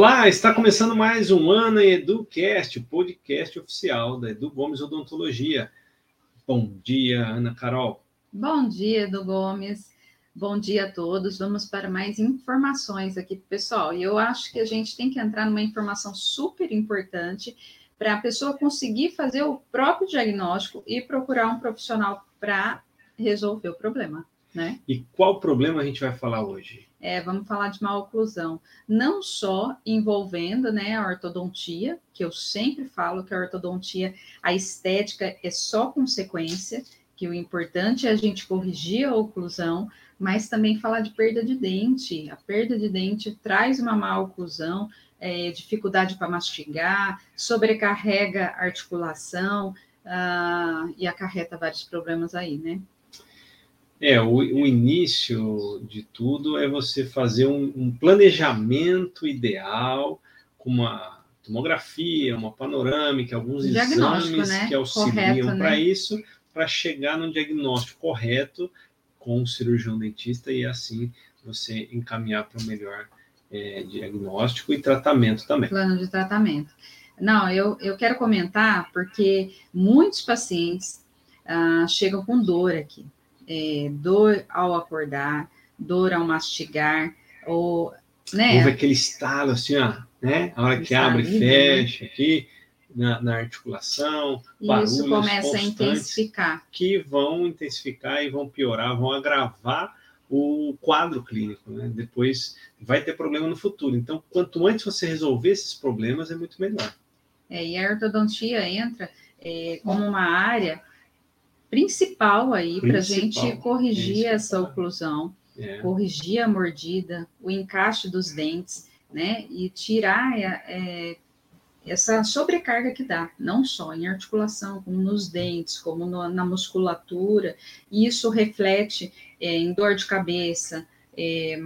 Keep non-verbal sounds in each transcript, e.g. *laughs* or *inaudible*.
Olá, está começando mais um ano em EduCast, o podcast oficial da Edu Gomes Odontologia. Bom dia, Ana Carol. Bom dia, Edu Gomes. Bom dia a todos. Vamos para mais informações aqui, pessoal. E eu acho que a gente tem que entrar numa informação super importante para a pessoa conseguir fazer o próprio diagnóstico e procurar um profissional para resolver o problema, né? E qual problema a gente vai falar hoje? é, vamos falar de maloclusão, não só envolvendo né, a ortodontia, que eu sempre falo que a ortodontia, a estética é só consequência, que o importante é a gente corrigir a oclusão, mas também falar de perda de dente. A perda de dente traz uma má oclusão, é, dificuldade para mastigar, sobrecarrega a articulação uh, e acarreta vários problemas aí, né? É, o, o, início de tudo é você fazer um, um, planejamento ideal com uma tomografia, uma panorâmica, alguns exames né? que auxiliam para né? isso, para chegar no diagnóstico correto com o cirurgião dentista e assim você encaminhar para o melhor é, diagnóstico e tratamento também. Plano de tratamento. Não, eu, eu quero comentar porque muitos pacientes ah, chegam com dor aqui é, dor ao acordar, dor ao mastigar, ou, né? Houve aquele estalo assim, ó, né? A hora que abre e fecha né? aqui, na, na, articulação, Isso começa a intensificar. Que vão intensificar e vão piorar, vão agravar o quadro clínico, né? Depois vai ter problema no futuro. Então, quanto antes você resolver esses problemas, é muito melhor. É, e a ortodontia entra é, como uma área principal aí para a gente corrigir principal. essa oclusão, é. corrigir a mordida, o encaixe dos dentes, né? E tirar é, é, essa sobrecarga que dá, não só em articulação, como nos dentes, como no, na musculatura, e isso reflete é, em dor de cabeça, é,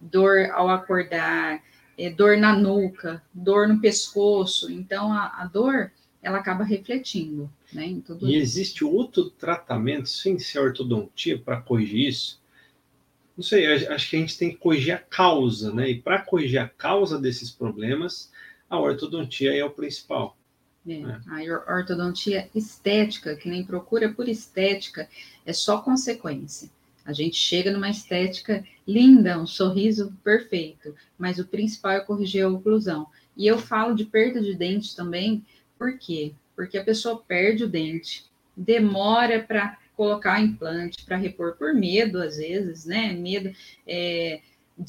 dor ao acordar, é, dor na nuca, dor no pescoço. Então, a, a dor ela acaba refletindo né, em tudo E isso. existe outro tratamento sem ser ortodontia para corrigir isso? Não sei, acho que a gente tem que corrigir a causa, né? E para corrigir a causa desses problemas, a ortodontia é o principal. É, né? A ortodontia estética, que nem procura por estética, é só consequência. A gente chega numa estética linda, um sorriso perfeito, mas o principal é corrigir a oclusão. E eu falo de perda de dente também, por quê? Porque a pessoa perde o dente, demora para colocar implante, para repor por medo, às vezes, né? Medo é,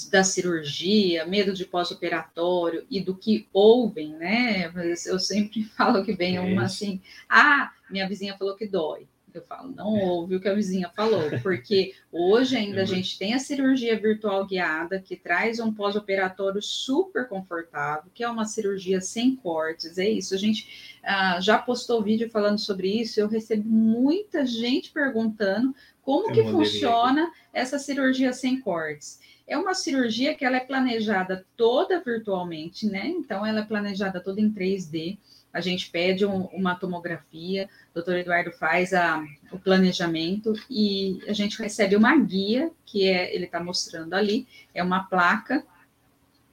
da cirurgia, medo de pós-operatório e do que ouvem, né? Eu sempre *laughs* falo que vem uma assim, ah, minha vizinha falou que dói. Eu falo, não ouve o que a vizinha falou, porque hoje ainda a é gente tem a cirurgia virtual guiada, que traz um pós-operatório super confortável, que é uma cirurgia sem cortes, é isso. A gente ah, já postou vídeo falando sobre isso, eu recebo muita gente perguntando como que funciona essa cirurgia sem cortes. É uma cirurgia que ela é planejada toda virtualmente, né? Então, ela é planejada toda em 3D a gente pede um, uma tomografia, o doutor Eduardo faz a, o planejamento e a gente recebe uma guia, que é, ele está mostrando ali, é uma placa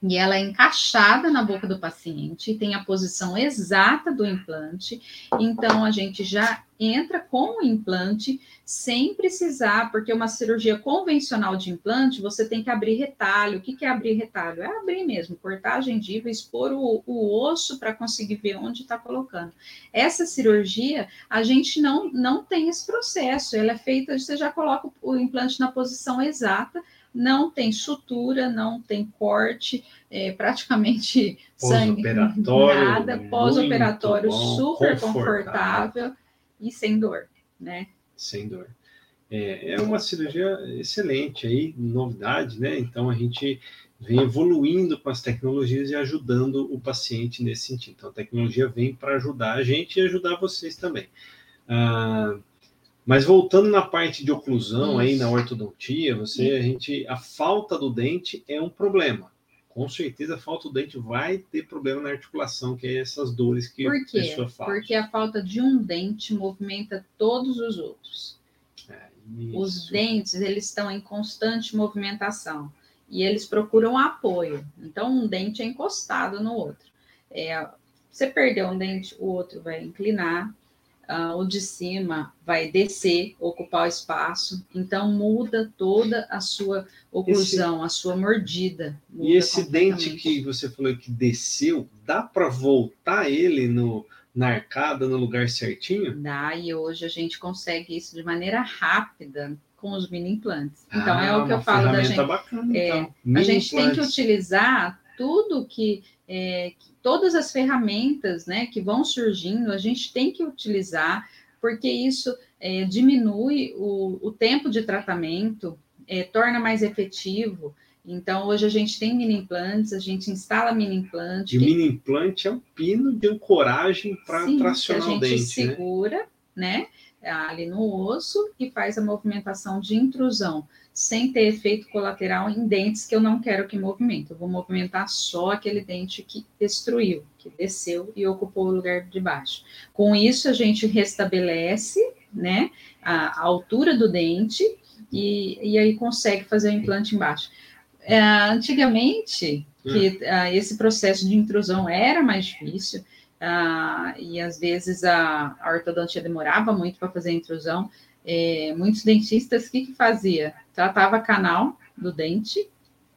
e ela é encaixada na boca do paciente, tem a posição exata do implante, então a gente já entra com o implante sem precisar, porque uma cirurgia convencional de implante, você tem que abrir retalho. O que é abrir retalho? É abrir mesmo, cortar a gengiva, expor o, o osso para conseguir ver onde está colocando. Essa cirurgia, a gente não, não tem esse processo, ela é feita, você já coloca o implante na posição exata, não tem sutura, não tem corte, é, praticamente *laughs* sangue, nada, pós-operatório super confortável. confortável. e sem dor, né? Sem dor. É, é uma cirurgia excelente aí, novidade, né? Então a gente vem evoluindo com as tecnologias e ajudando o paciente nesse sentido. Então a tecnologia vem para ajudar a gente e ajudar vocês também. Ah, mas voltando na parte de oclusão Isso. aí na ortodontia, você a gente a falta do dente é um problema. Com certeza a falta do dente vai ter problema na articulação, que é essas dores que a pessoa fala. Porque a falta de um dente movimenta todos os outros. É, os dentes, eles estão em constante movimentação. e eles procuram apoio. Então, um dente é encostado no outro. É, você perdeu um dente, o outro vai inclinar, uh, o de cima vai descer, ocupar o espaço. Então, muda toda a sua oclusão, esse... a sua mordida. E esse dente que você falou que desceu, dá para voltar ele no, na arcada, no lugar certinho? Dá, e hoje a gente consegue isso de maneira rápida com os mini implantes. Então, ah, é o que eu falo da gente. Bacana, é, então. A gente implantes. tem que utilizar tudo que, é, que, todas as ferramentas né, que vão surgindo, a gente tem que utilizar, porque isso é, diminui o, o, tempo de tratamento, é, torna mais efetivo. Então, hoje a gente tem mini implantes, a gente instala mini implante. E o mini implante é um pino de ancoragem para tracionar o dente. A gente segura, né? né? Ali no osso e faz a movimentação de intrusão sem ter efeito colateral em dentes que eu não quero que movimente. Eu vou movimentar só aquele dente que destruiu, que desceu e ocupou o lugar de baixo. Com isso, a gente restabelece né, a, a altura do dente e, e, aí consegue fazer o implante embaixo. É, antigamente, que hum. esse processo de intrusão era mais difícil, e às vezes a, a ortodontia demorava muito para fazer a intrusão, é, muitos dentistas, o que, que fazia? Tratava canal do dente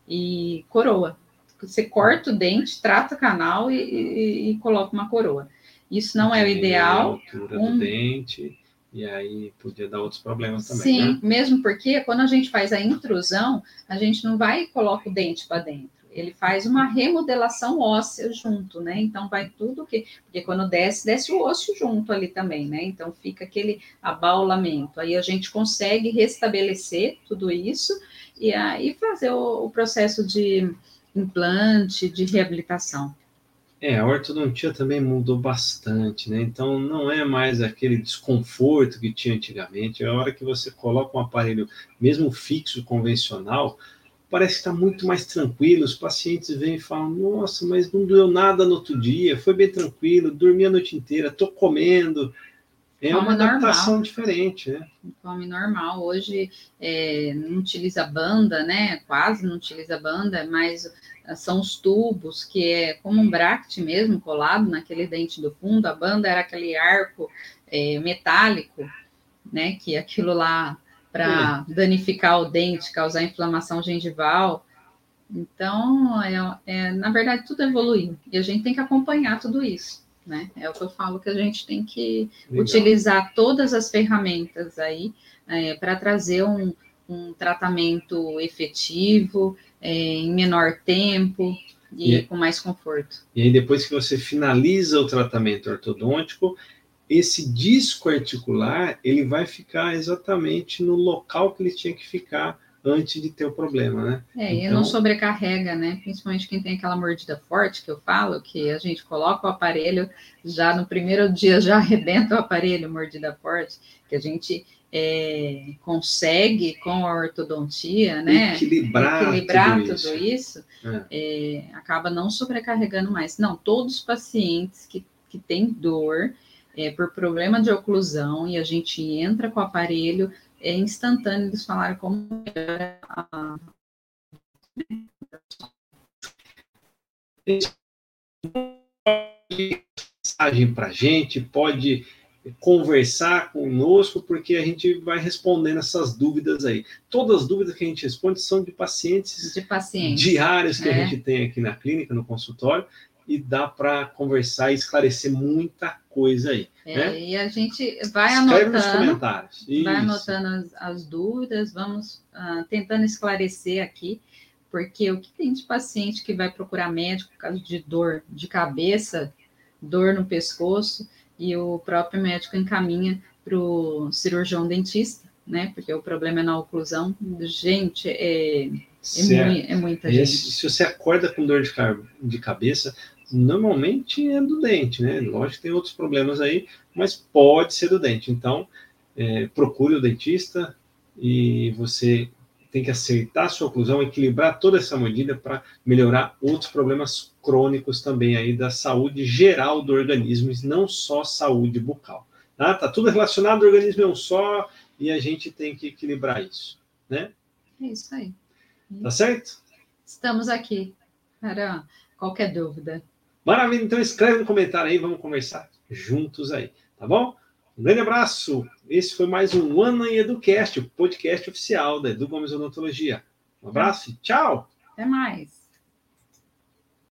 e coroa. Você corta o dente, trata canal e, e, e coloca uma coroa. Isso não é o ideal. A altura um... do dente, e aí podia dar outros problemas também. Sim, né? mesmo porque quando a gente faz a intrusão, a gente não vai e coloca o dente para dentro ele faz uma remodelação óssea junto, né? Então vai tudo que. Porque quando desce, desce o osso junto ali também, né? Então fica aquele abaulamento. Aí a gente consegue restabelecer tudo isso e aí fazer o, o processo de implante, de reabilitação. É, a ortodontia também mudou bastante, né? Então não é mais aquele desconforto que tinha antigamente. É a hora que você coloca um aparelho, mesmo fixo, convencional, parece que está muito mais tranquilo. Os pacientes vêm e falam: Nossa, mas não doeu nada no outro dia, foi bem tranquilo, dormi a noite inteira, estou comendo. É Come uma adaptação normal. diferente, né? Come normal. Hoje é, não utiliza banda, né? Quase não utiliza banda, mas são os tubos, que é como um bract mesmo, colado naquele dente do fundo. A banda era aquele arco é, metálico, né? Que aquilo lá para danificar o dente, causar inflamação gengival. Então, é, é, na verdade, tudo evoluiu e a gente tem que acompanhar tudo isso. Né? É o que eu falo que a gente tem que Legal. utilizar todas as ferramentas aí é, para trazer um, um, tratamento efetivo, é, em menor tempo e, e com mais conforto. E aí, depois que você finaliza o tratamento ortodôntico, esse disco articular ele vai ficar exatamente no local que ele tinha que ficar antes de ter o problema, né? É, então... e não sobrecarrega, né? Principalmente quem tem aquela mordida forte que eu falo, que a gente coloca o aparelho, já no primeiro *laughs* dia já arrebenta o aparelho, mordida forte, que a gente é, consegue com a ortodontia, né? Equilibrar, equilibrar tudo, tudo isso, isso é. É, acaba não sobrecarregando mais. Não, todos os pacientes que, que têm dor, é, por problema de oclusão e a gente entra com o aparelho, é instantâneo eles falaram como a... mensagem para a gente, pode conversar conosco, porque a gente vai respondendo essas dúvidas aí. Todas as dúvidas que a gente responde são de pacientes, de pacientes diários que é. a gente tem aqui na clínica, no consultório, e dá para conversar e esclarecer muita coisa aí. É, né? E a gente vai Escreve anotando, nos comentários. Isso. vai anotando as, as dúvidas, vamos uh, tentando esclarecer aqui, porque o que tem de paciente que vai procurar médico por causa de dor de cabeça, dor no pescoço, e o próprio médico encaminha para o cirurgião dentista, né? Porque o problema é na oclusão. Gente, é, é, é, é muita gente. Se você acorda com dor de, de cabeça, normalmente é do dente, né? Lógico que tem outros problemas aí, mas pode ser do dente. Então, é, procure o dentista e você tem que acertar a sua oclusão, equilibrar toda essa medida para melhorar outros problemas crônicos também aí da saúde geral do organismo, e não só saúde bucal. Tá? tá tudo relacionado, o organismo é um só e a gente tem que equilibrar isso, né? É isso aí. Tá certo? estamos aqui para qualquer dúvida. Maravilha, então escreve no comentário aí, vamos conversar juntos aí, tá bom? Um grande abraço. Esse foi mais um Ano em Educast, o podcast oficial da Edu Gomes Odontologia. Um abraço e tchau! Até mais!